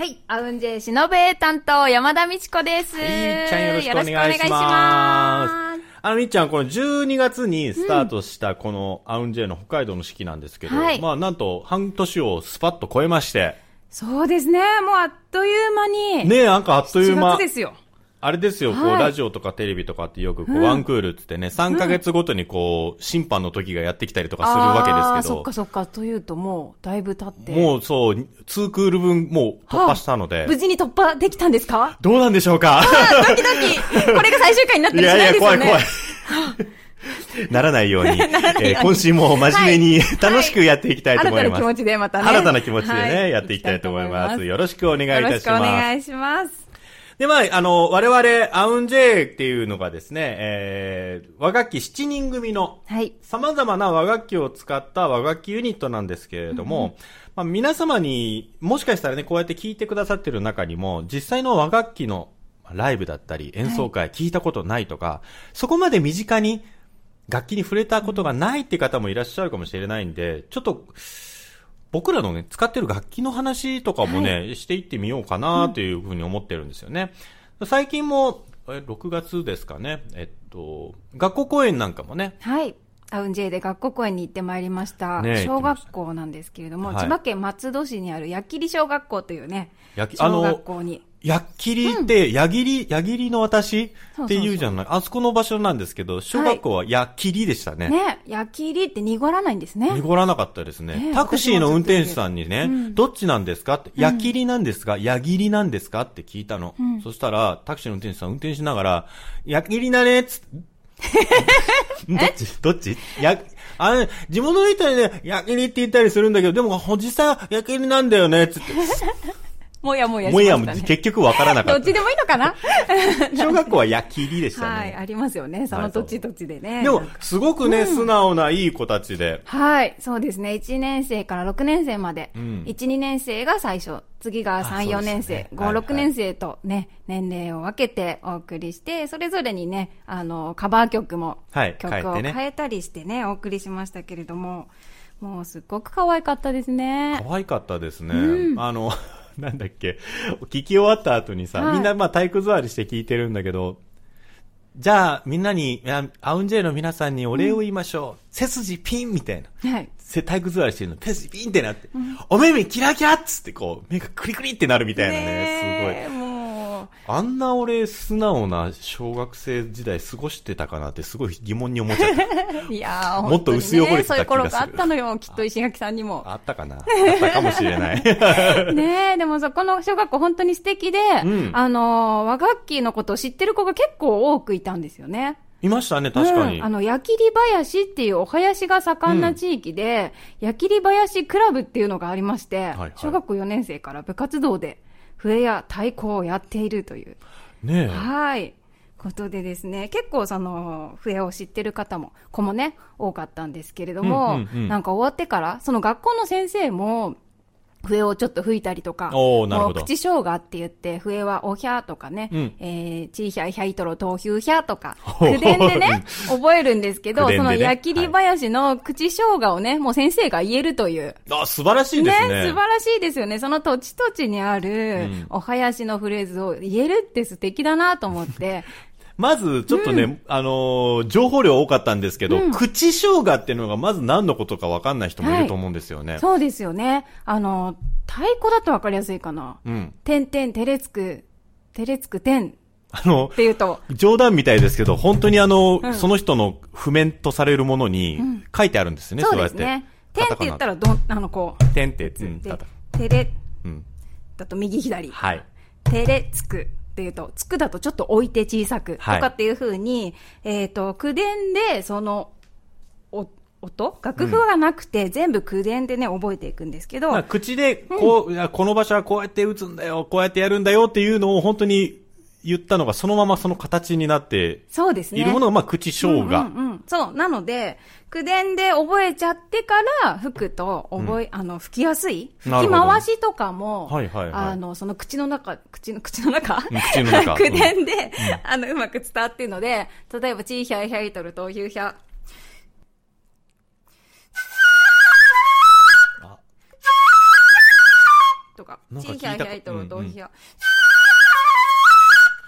はい。アウンジェイシノベ担当、山田美智子です。いいちゃんよろしくお願いします。あの、みっちゃん、この12月にスタートしたこのアウンジェイの北海道の四季なんですけど、はいまあなんと半年をスパッと超えまして、そうですね。もうあっという間に。ねえ、なんかあっという4間月。ですよ。あれですよ、こう、はいラジオとかテレビとかってよく、こう、ワンクールってってね、3ヶ月ごとにこう、審判の時がやってきたりとかするわけですけどそっか、そっか。というともう、だいぶ経って。もうそう、2クール分もう突破したので無、事に突破できたんですか？どうなんでしょうか？ドキドキ。これが最終回になったりしないですよね。怖い。ならないように、えー今週も真面目にはい 楽しくやっていきたいと思います。新たな気持ちでまたね。新たな気持ちでね、はいやっていきたいと思います。よよろしくお願いいたしろしくおます。願いします。で、まあ、あの、我々、アウンジェイっていうのがですね、えー、和楽器7人組のはい。様々な和楽器を使った和楽器ユニットなんですけれども、まあ、皆様にもしかしたらね、こうやって聞いてくださってる中にも、実際の和楽器のライブだったり演奏会聞いたことないとか、そこまで身近に楽器に触れたことがないって方もいらっしゃるかもしれないんで、ちょっと、僕らのね、使ってる楽器の話とかもね、していってみようかなというふうに思ってるんですよね。最近も、え6月ですかね、えっと、学校公演なんかもね、はい。アウンジェイで学校公演に行ってまいりました。ねえ小学校なんですけれども、はい千葉県松戸市にある矢切小学校というね、小学校に。やっきりって、矢切、矢切の私そうそうそう。って言うじゃない。あそこの場所なんですけど、小学校はやっきりでしたね。ね、矢切って濁らないんですね。濁らなかったですね。ねタクシーの運転手さんにね、どっちなんですかって、矢切なんですか？矢切なんですかって聞いたの。そしたら、タクシーの運転手さん運転しながら、矢切だねっつって、どっち？どっち？や、あの、地元の人にね、矢切って言ったりするんだけど、でも、実際は矢切なんだよねっつって。もやもやしもやもましたね。結局わからなかったどっち。でもいいのかな？小学校は矢切でしたね。はい、ありますよね。その土地土地でね。でもなんか、すごくね、素直ないい子たちで。はい、そうですね。1年生から6年生まで。ん1、2年生が最初。次があ3、4そうですね年生。はい5、はい6年生とね、年齢を分けてお送りして、それぞれにね、あの、カバー曲も、はい曲を変えたりしてね、お送りしましたけれども、もうすっごく可愛かったですね。可愛かったですね。あの、なんだっけ、聞き終わった後にさ、はいみんなまあ体育座りして聞いてるんだけど、じゃあみんなに、いやアウンジェイの皆さんにお礼を言いましょう。背筋ピンみたいな。はい。せ体育座りしてるの、背筋ピンってなって、お目目キラキラっつってこう、目がクリクリってなるみたいなね、すごい。もう、あんな俺、素直な小学生時代過ごしてたかなってすごい疑問に思っちゃった。いやーもっと薄汚れてた気がするねそういう頃があったのよ、きっと石垣さんにも。あったかなあったかもしれない。ねえ、でもそこの小学校本当に素敵で、んあのー、和楽器のことを知ってる子が結構多くいたんですよね。いましたね、確かに。うんあの、矢切林っていうお囃子が盛んな地域で、矢切林クラブっていうのがありまして、はい小学校4年生から部活動で笛や太鼓をやっているという、ねえ。はい。ことでですね、結構その、笛を知ってる方も、子もね、多かったんですけれども、うんうんうんなんか終わってから、その学校の先生も、笛をちょっと吹いたりとか、おーなるほど口生姜って言って、笛はおひゃーとかね、うんえー、ちーひゃいひゃいとろとうひゅうひゃーとか、口伝でね、覚えるんですけど、ねその矢切林の口生姜をね、もう先生が言えるという。あ、素晴らしいですね。素晴らしいですよね。その土地土地にあるうんお囃子のフレーズを言えるって素敵だなと思って。まず、ちょっとね、あのー情報量多かったんですけど、うん口生姜っていうのがまず何のことか分かんない人もいると思うんですよね。そうですよね。あの、太鼓だとわかりやすいかな？うん。てんてれつく、てれつくてんっあの、ていうと、冗談みたいですけど、本当にあの、うんその人の譜面とされるものに書いてあるんですよね、そうやって。ですね。てんって言ったら、どん、あの、こう、てんって、うん、てれうん。だと右左。はい。てれつくっていうと、つくだとちょっと置いて小さくとはい。かっていう風に、えっ、と、口伝で、その、お、音？楽譜がなくて、全部口伝でね、覚えていくんですけど、まあ、口で、こう、いやこの場所はこうやって打つんだよ、こうやってやるんだよっていうのを本当に言ったのが、そのままその形になってそうですね。いるものが、まあ、口生姜。うんうんうん。そう。なので、口伝で覚えちゃってから吹くと覚え、あの、吹きやすい吹き回しとかも、はいはいはい。あの、その口の中、口の、口の中？うん口の中。口伝で、あの、うまく伝わってるので、例えば、チーヒャイヒャイトル、トーヒューヒャ。あ。とか、チーヒャイヒャイトル、うんうんトーヒュー。ヒャ。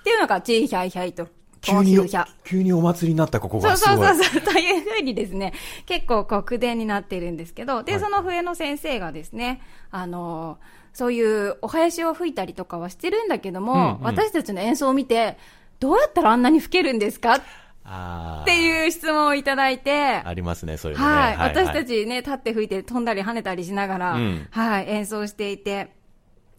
っていうのが、チーヒャイヒャイトル、ト急に急にお祭りになったここそうがすごい。そうそうそう、というふうにですね、結構こう口伝になっているんですけど、で、はい。その笛の先生がですね、あの、そういうお囃子を吹いたりとかはしてるんだけども、うんうん。私たちの演奏を見て、どうやったらあんなに吹けるんですか？っあていう質問をいただいて、ありますね、そういうのね。はい、私たちね、立って吹いて飛んだり跳ねたりしながら、うん。はい、演奏していて、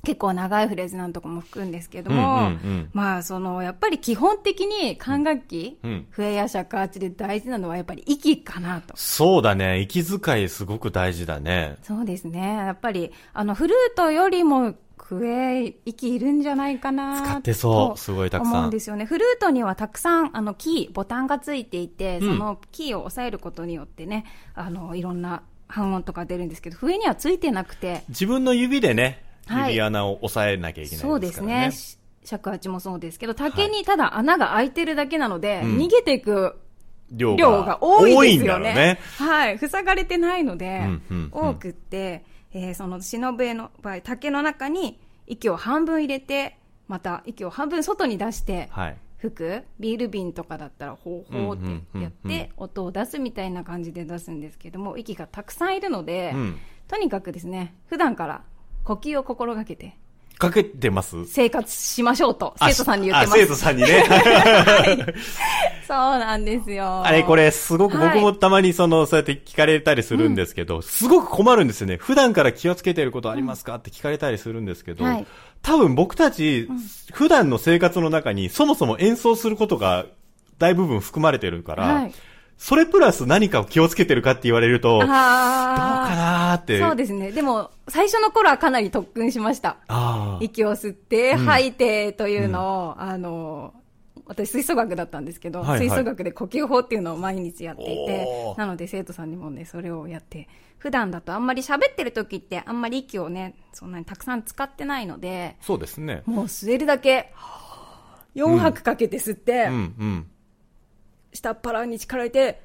結構長いフレーズなんとかも吹くんですけども、うんうんうんまあ、その、やっぱり基本的に管楽器、うん笛や尺八で大事なのはやっぱり息かなと。そうだね。息遣いすごく大事だね。そうですね。やっぱり、あの、フルートよりも、笛、息いるんじゃないかな使ってそうとすごいたくさん思うんですよね。フルートにはたくさん、あの、キー、ボタンがついていて、うんそのキーを押さえることによってね、あの、いろんな半音とか出るんですけど、笛にはついてなくて、自分の指でね、はい指穴を押さえなきゃいけないそうですね。尺八もそうですけど、竹にただ穴が開いてるだけなので、うん逃げていく量が多いですよね。ね。はい。塞がれてないので、うんうんうん多くって、えーその忍笛の場合、竹の中に息を半分入れて、また息を半分外に出してはい。吹く。ビール瓶とかだったら、ほうほうってやって、音を出すみたいな感じで出すんですけども、息がたくさんいるので、うんとにかくですね、普段から呼吸を心がけて。かけてます？生活しましょうと、あ生徒さんに言ってます。あ、生徒さんにね。そうなんですよ。あれ、これ、すごく僕もたまにその、そうやって聞かれたりするんですけど、すごく困るんですよね。普段から気をつけてることありますか？って聞かれたりするんですけど、はい。多分僕たち、普段の生活の中にそもそも演奏することが大部分含まれてるから、はいそれプラス何かを気をつけてるかって言われると、どうかあなーって。そうですね。でも、最初の頃はかなり特訓しました。息を吸って、うん吐いてというのを、あの、私吹奏楽だったんですけど、はいはい吹奏楽で呼吸法っていうのを毎日やっていてなので生徒さんにもね、それをやって、普段だとあんまり喋ってる時ってあんまり息をね、そんなにたくさん使ってないので、そうですね。もう吸えるだけ、4拍かけて吸って、うん、うん。下っ腹に力入れて、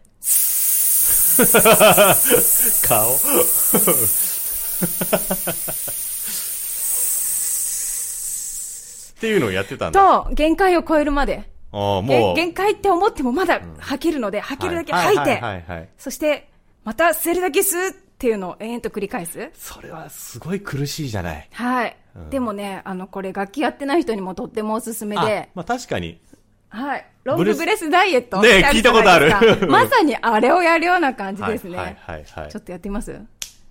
顔っていうのをやってたんだ。と、限界を超えるまで、あもう。限界って思ってもまだ吐けるので、吐けるだけ吐いて、はいはいはいはい。そして、また吸えるだけ吸うっていうのを延々と繰り返す。それはすごい苦しいじゃない。はい。うんでもね、あの、これ楽器やってない人にもとってもおすすめあで、まあ確かに。はい。ロングブレスダイエットね聞いたことある まさにあれをやるような感じですね。はいはいはい、はいちょっとやってみます？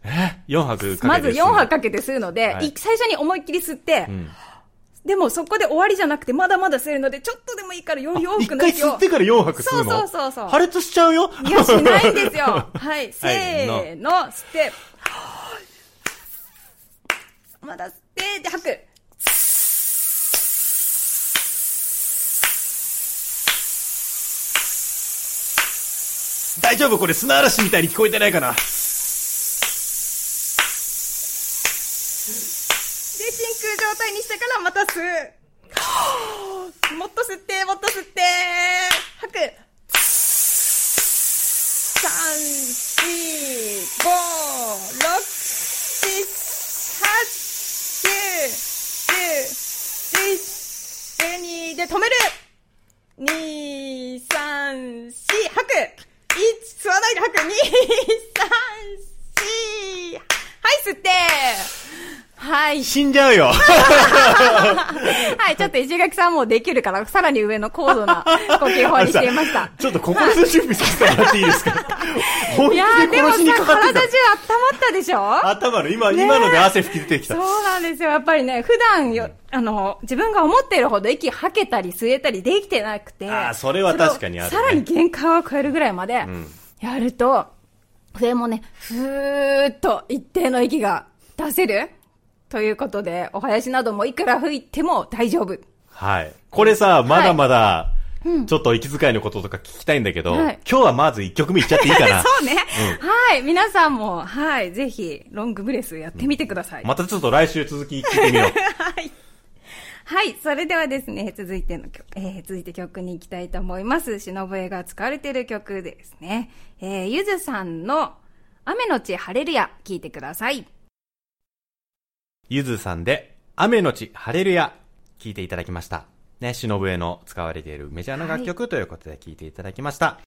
え ?4 泊かけてまず4拍かかけて吸うので、はいい最初に思いっきり吸って、うん。でもそこで終わりじゃなくて、まだまだ吸えるので、ちょっとでもいいからより多一回くの息を。吸ってから4泊吸うの？そうそうそうそう破裂しちゃうよ？いや、しないんですよ。はい、せーの、吸って、まだ吸って、で、吐く。大丈夫これ砂嵐みたいに聞こえてないかな？で真空状態にしてからまた吸うもっと吸ってもっと吸って。吐く。3死んじゃうよはい、ちょっと石垣さんもできるから、さらに上の高度な呼吸法にしていました。ちょっと心の準備させてもらっていいですか？本 いやででもさ、体中温まったでしょ？た。頭の、今、ね今ので汗吹き出てきた。そうなんですよ。やっぱりね、普段よ、あの、自分が思っているほど息吐けたり吸えたりできてなくて。あーそれは確かにあるねさらに限界を超えるぐらいまでん、やると、笛もね、ふーっと一定の息が出せるということで、お囃子などもいくら吹いても大丈夫。はい。これさ、まだまだ、ちょっと息遣いのこととか聞きたいんだけど、はい今日はまず1曲目いっちゃっていいかな？そうね。はい。皆さんも、はい。ぜひ、ロングブレスやってみてください。またちょっと来週続き聞いてみよう。はい。はい。それではですね、続いての曲、えー、続いて曲に行きたいと思います。忍笛が使われている曲ですね。えー、ゆずさんの雨のち晴れるや、聴いてください。ゆずさんで、雨のち晴れるや、聞いていただきました。ね、忍笛の使われているメジャーな楽曲ということで聞いていただきました。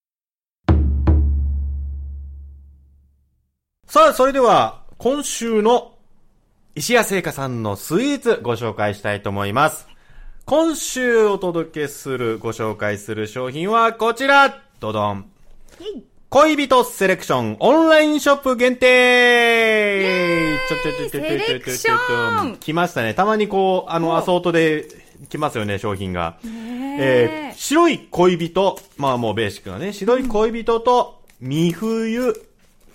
さあ、それでは、今週の石谷製菓さんのスイーツご紹介したいと思います。今週お届けする、ご紹介する商品はこちらドドン恋人セレクションオンラインショップ限定ちょちょちょちょちょちょちょセレクション来ましたね。たまにこう、あの、おアソートで来ますよね、商品が。ええー、白い恋人、まあもうベーシックなね、白い恋人と、三冬、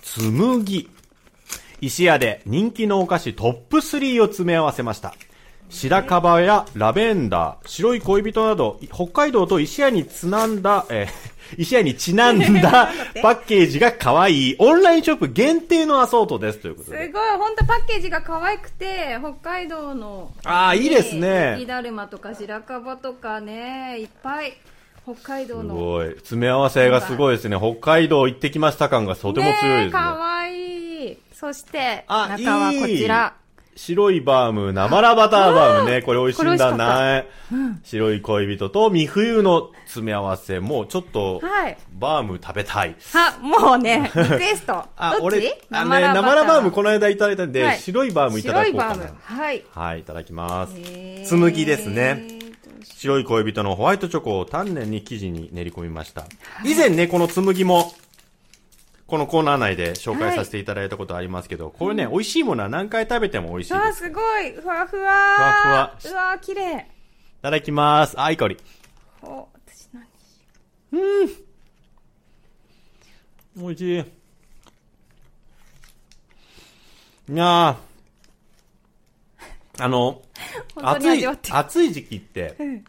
紬。石屋で人気のお菓子トップ3を詰め合わせました。白樺やラベンダー、白い恋人など、北海道と石屋につなんだ、えー石屋にちなんだパッケージが可愛いオンラインショップ限定のアソートですということで。すごい、本当パッケージが可愛くて、北海道の。あーいいですね雪だるまとか白樺とかね、いっぱい、北海道すの。ごい。詰め合わせがすごいですね。北海道行ってきました感がとても強いですね。え可愛いそして、あ中はこちら。白いバーム、生ラバターバームね。これ美味しいんだこれ美味しな。白い恋人と三冬の詰め合わせ。もうちょっと、はい。バーム食べたい。は、もうね、リクエスト。あ、俺、あね、生ラバームこの間いただいたんで、はい白いバームいただこうかな白いバーム。。はい。はい、いただきます。紬ですね。白い恋人のホワイトチョコを丹念に生地に練り込みました。以前ね、この紬も、このコーナー内で紹介させていただいたことありますけど、これね、美味しいものは何回食べても美味しいです。あ、すごい。ふわふわ。ふわふわうわ、綺麗。いただきます。あ、いい香り。お、私何？美味しい。いやー あの、暑い暑い時期って、ん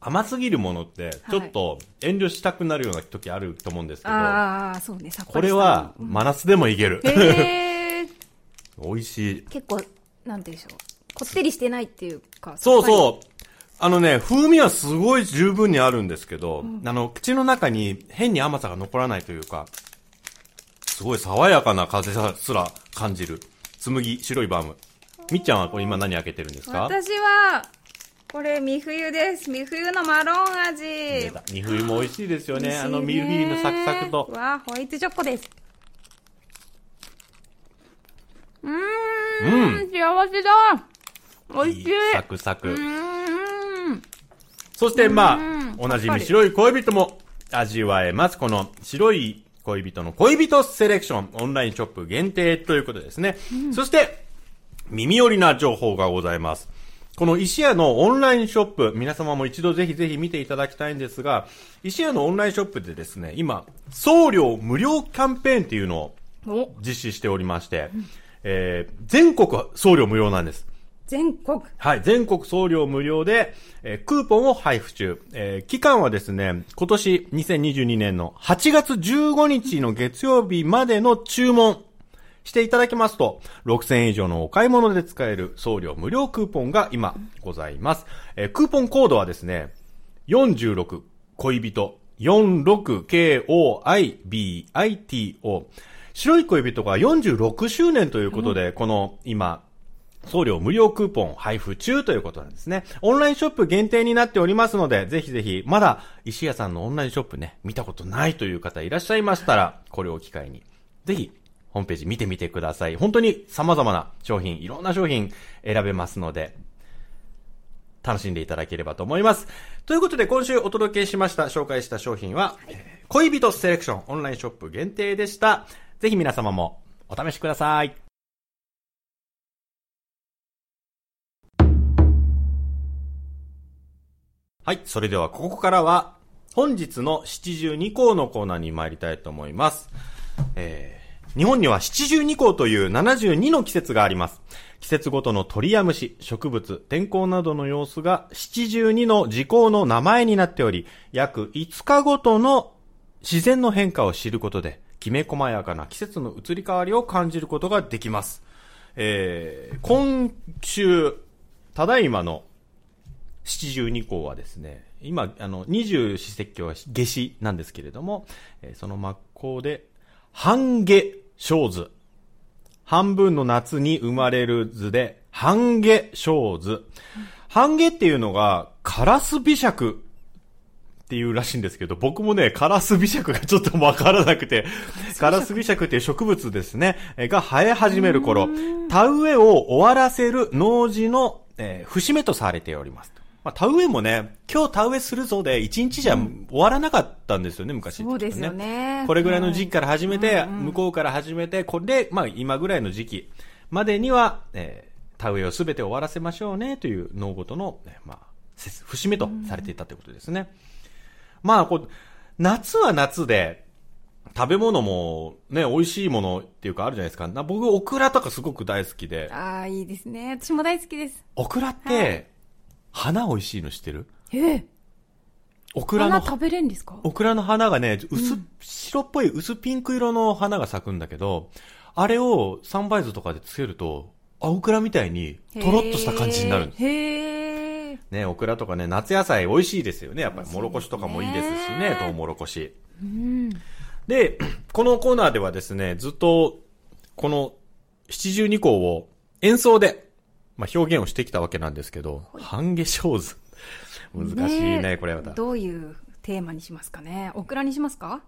甘すぎるものって、ちょっと遠慮したくなるような時あると思うんですけど、ああ、そうね、さっぱりしたこれは、真夏でもいける。へー 美味しい。結構、なんていうんでしょう。こってりしてないっていうか。そうう。そう。あのね、風味はすごい十分にあるんですけど、あの、口の中に変に甘さが残らないというか、すごい爽やかな風すら感じる。紬、白いバーム。みっちゃんはこれ今何開けてるんですか？私は、これ、三冬です。三冬のマロン味。出た二冬も美味しいですよね。美味しいあのミルフィーユのサクサクとう。わ、ホワイトチョコです。うーん、幸せだ。美味しい。サクサク。うーん。そして、まうんあ、おなじみ白い恋人も味わえます。この白い恋人の恋人セレクション、オンラインショップ限定ということですね。そして、耳寄りな情報がございます。この石屋のオンラインショップ、皆様も一度ぜひぜひ見ていただきたいんですが、石屋のオンラインショップでですね、今、送料無料キャンペーンっていうのをお、実施しておりまして、えー、全国送料無料なんです。全国？はい、全国送料無料で、えークーポンを配布中。えー期間はですね、今年2022年の8月15日の月曜日までの注文していただきますと、6000円以上のお買い物で使える送料無料クーポンが今ございます。えークーポンコードはですね、46恋人 46KOIBITO 白い恋人が46周年ということで、この今、送料無料クーポン配布中ということなんですね。オンラインショップ限定になっておりますので、ぜひぜひ、まだ石屋さんのオンラインショップね、見たことないという方いらっしゃいましたら、これを機会に、ぜひ、ホームページ見てみてください。本当に様々な商品、いろんな商品選べますので、楽しんでいただければと思います。ということで、今週お届けしました、紹介した商品は、えー恋人セレクションオンラインショップ限定でした。ぜひ皆様もお試しください。はい。それでは、ここからは、本日の七十二項のコーナーに参りたいと思います。えー、日本には七十二項という72の季節があります。季節ごとの鳥や虫、植物、天候などの様子が七十二の時効の名前になっており、約5日ごとの自然の変化を知ることで、きめ細やかな季節の移り変わりを感じることができます。えー、今週、ただいまの七十二項はですね、今、あの、二十四節気は夏至なんですけれども、えーその真っ向で、半夏生図。半分の夏に生まれる図で、半夏生図。半夏っていうのが、カラス美尺っていうらしいんですけど、僕もね、カラス美尺がちょっとわからなくて、カラス美尺っていう植物ですね、えーが生え始める頃、田植えを終わらせる農事の、えー節目とされております。まあ、田植えもね、今日田植えするぞで、一日じゃ終わらなかったんですよね、昔。そうですよね。これぐらいの時期から始めて、うんうん向こうから始めて、これで、まあ今ぐらいの時期までには、えー田植えをすべて終わらせましょうねという農ごとの、えーまあ、せ節目とされていたということですね。まあこう、夏は夏で、食べ物もね、美味しいものっていうかあるじゃないですか。な僕、オクラとかすごく大好きで、ああ、いいですね。私も大好きです。オクラっはてい、花美味しいの知ってる？ええ。オクラの花食べれんですか？オクラの花がね、薄、白っぽい薄ピンク色の花が咲くんだけど、あれをサンバイズとかでつけると、青クラみたいにトロッとした感じになるんです。へえ。ね、オクラとかね、夏野菜美味しいですよね。やっぱり、もろこしとかもいいですしね、トウモロコシ。うん。で、このコーナーではですね、ずっと、この七十二項を演奏で、まあ、表現をしてきたわけなんですけど、半夏生図。難しいね、ねえこれまた。どういうテーマにしますかね？オクラにしますか？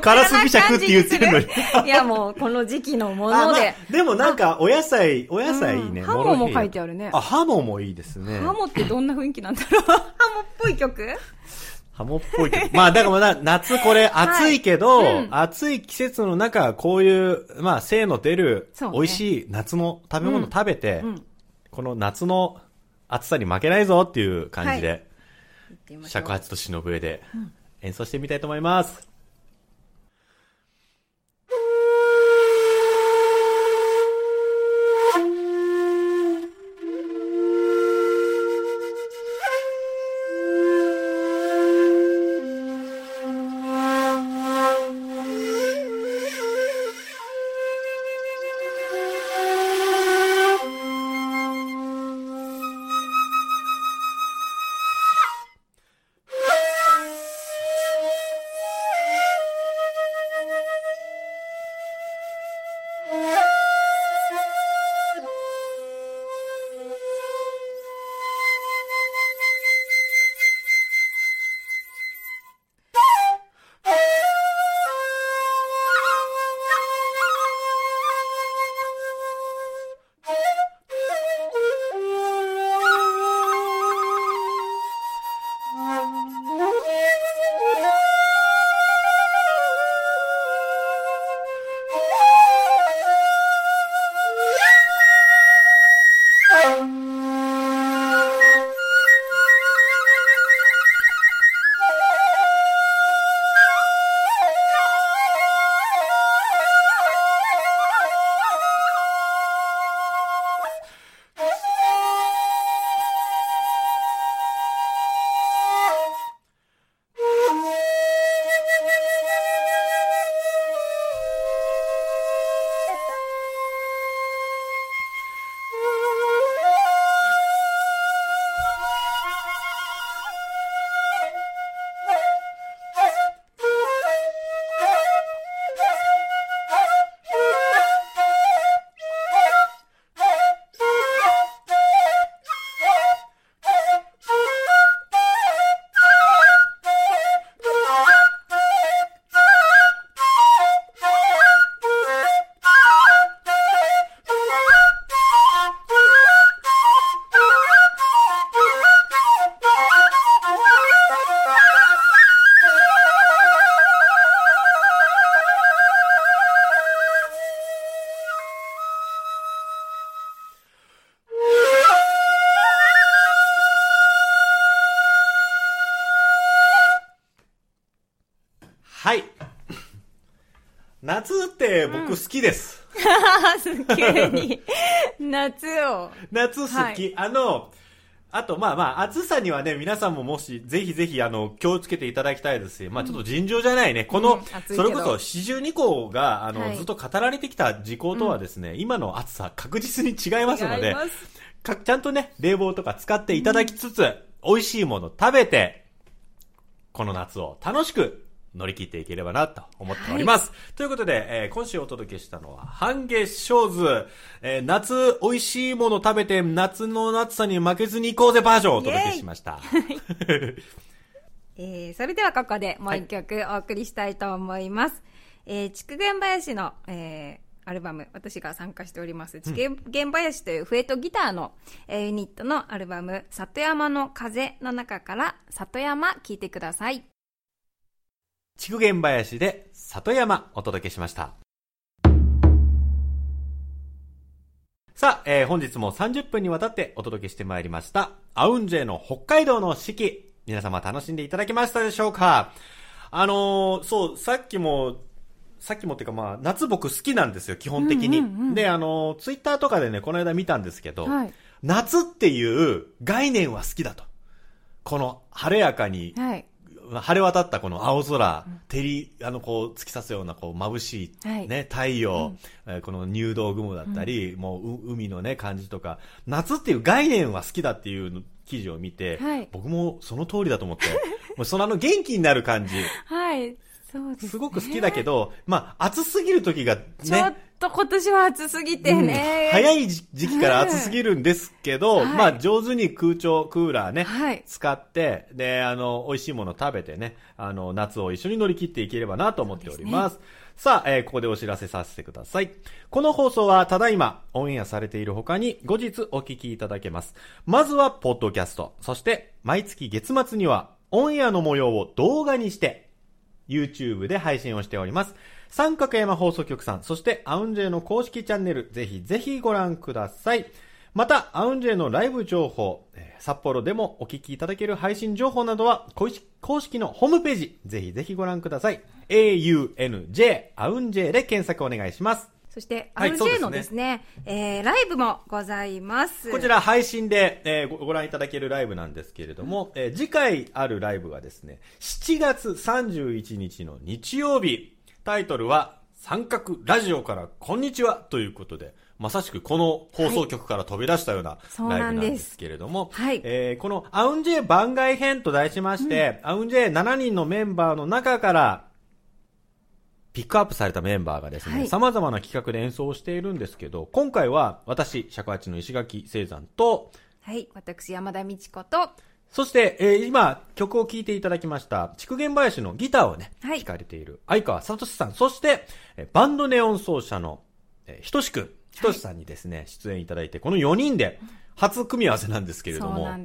カラス美尺って言ってるのに。いや、もう、この時期のもあまあので。でもなんか、お野菜、お野菜いいね。うんハモも書いてああるねあ、ハモもいいですね。ハモってどんな雰囲気なんだろう？ハモっぽい曲？ハモっぽいけど。まあ、だから夏これ暑いけど、うん暑い季節の中、こういう、まあ、精の出る、美味しい夏の食べ物食べて、うん。この夏の暑さに負けないぞっていう感じで、言ってみましょう尺八と忍笛で演奏してみたいと思います。夏って僕好きです。急に、夏を。夏好き。はい。あの、あと、まあまあ、暑さにはね、皆さんももし、ぜひぜひ、あの、気をつけていただきたいですし、まあちょっと尋常じゃないね。この、うんそれこそ、四十二項が、あの、はい。ずっと語られてきた事項とはですね、今の暑さ、確実に違いますのでちゃんとね、冷房とか使っていただきつつ、美味しいもの食べて、この夏を楽しく乗り切っていければなと思っております。ということで、えー今週お届けしたのは、半月正図、えー夏美味しいもの食べて夏の夏さに負けずに行こうぜバージョンをお届けしました。えー、それではここでもう一曲お送りしたいと思います。えー、筑前林の、えー、アルバム、私が参加しております、筑前林という笛とギターの、えーユニットのアルバム、里山の風の中から、里山聴いてください。筑前林で里山お届けしました。さあ、えー本日も30分にわたってお届けしてまいりました、アウンジェの北海道の四季。皆様楽しんでいただけましたでしょうか？あのーそう、さっきも、さっきもっていうかまあ、夏僕好きなんですよ、基本的に。うんうんうんで、あのーツイッターとかでね、この間見たんですけど、はい夏っていう概念は好きだと。この晴れやかにはい。晴れ渡ったこの青空、照り、あの、こう、突き刺すような、こう、眩しい、はい。ね、太陽、えーこの入道雲だったり、もう、う海のね、感じとか、夏っていう概念は好きだっていうの記事を見て、はい。僕もその通りだと思って、もうそのあの元気になる感じ、はい。そうです、ね。すごく好きだけど、まあ、暑すぎる時がね、ちょっと今年は暑すぎてね。うん早い時時期から暑すぎるんですけど、はいまあ上手に空調、クーラーね、はい使って、で、あの、美味しいもの食べてね、あの、夏を一緒に乗り切っていければなと思っております。さあ、えーここでお知らせさせてください。この放送はただいまオンエアされている他に後日お聞きいただけます。まずは、ポッドキャスト。そして、毎月月末にはオンエアの模様を動画にして、YouTube で配信をしております。三角山放送局さん、そしてアウンジェイの公式チャンネル、ぜひぜひご覧ください。また、アウンジェイのライブ情報、札幌でもお聞きいただける配信情報などは、公式のホームページ、ぜひぜひご覧ください。aunj、アウンジェイで検索お願いします。そして、はい RJ のですね、えー、ライブもございます。こちら配信で、えーごご覧いただけるライブなんですけれども、えー次回あるライブがですね、7月31日の日曜日、タイトルは、三角ラジオからこんにちはということで、まさしくこの放送局から飛び出したようなライブなんですけれども、はい。えーこのアウンジェ番外編と題しまして、アウンジェ7人のメンバーの中から、ピックアップされたメンバーがですね、はい。様々な企画で演奏をしているんですけど、今回は私、尺八の石垣聖山と、はい、私、山田美智子と、そして、えー今、曲を聴いていただきました、筑前林のギターをね、はい。弾かれている相川聡さん、そして、えーバンドネオン奏者の、えーひとしくん、ひとしさんにですね、出演いただいて、この4人で、初組み合わせなんですけれども、は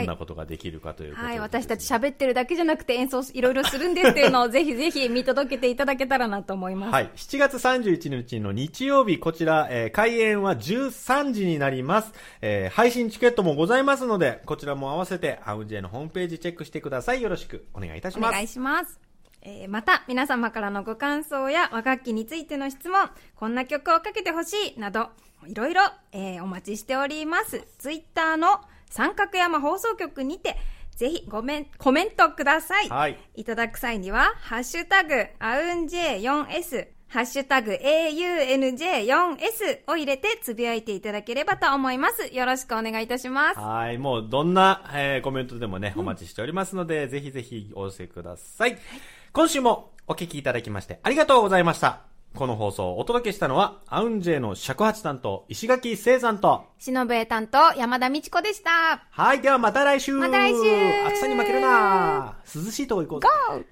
いんなことができるかということで、はい、私たち喋ってるだけじゃなくて演奏いろいろするんですっていうのを ぜひぜひ見届けていただけたらなと思います。はい。7月31日の日曜日、こちら、えー開演は13時になります。えー配信チケットもございますので、こちらも合わせて、アウンジェのホームページチェックしてください。よろしくお願いいたします。お願いします。えーまた、皆様からのご感想や和楽器についての質問、こんな曲をかけてほしい、など、いろいろ、えーお待ちしております。ツイッターの三角山放送局にて、ぜひごめん、コメントください。はい。いただく際には、ハッシュタグ、アウンジェ 4S、ハッシュタグ、AUNJ4S を入れてつぶやいていただければと思います。よろしくお願いいたします。はい。もう、どんな、えーコメントでもね、お待ちしておりますので、ぜひぜひお寄せください。今週もお聞きいただきまして、ありがとうございました。この放送をお届けしたのは、アウンジェの尺八担当、石垣聖山と、しのぶえ担当、山田美智子でした。はい。ではまた来週また来週暑さに負けるな涼しいとこ行こう!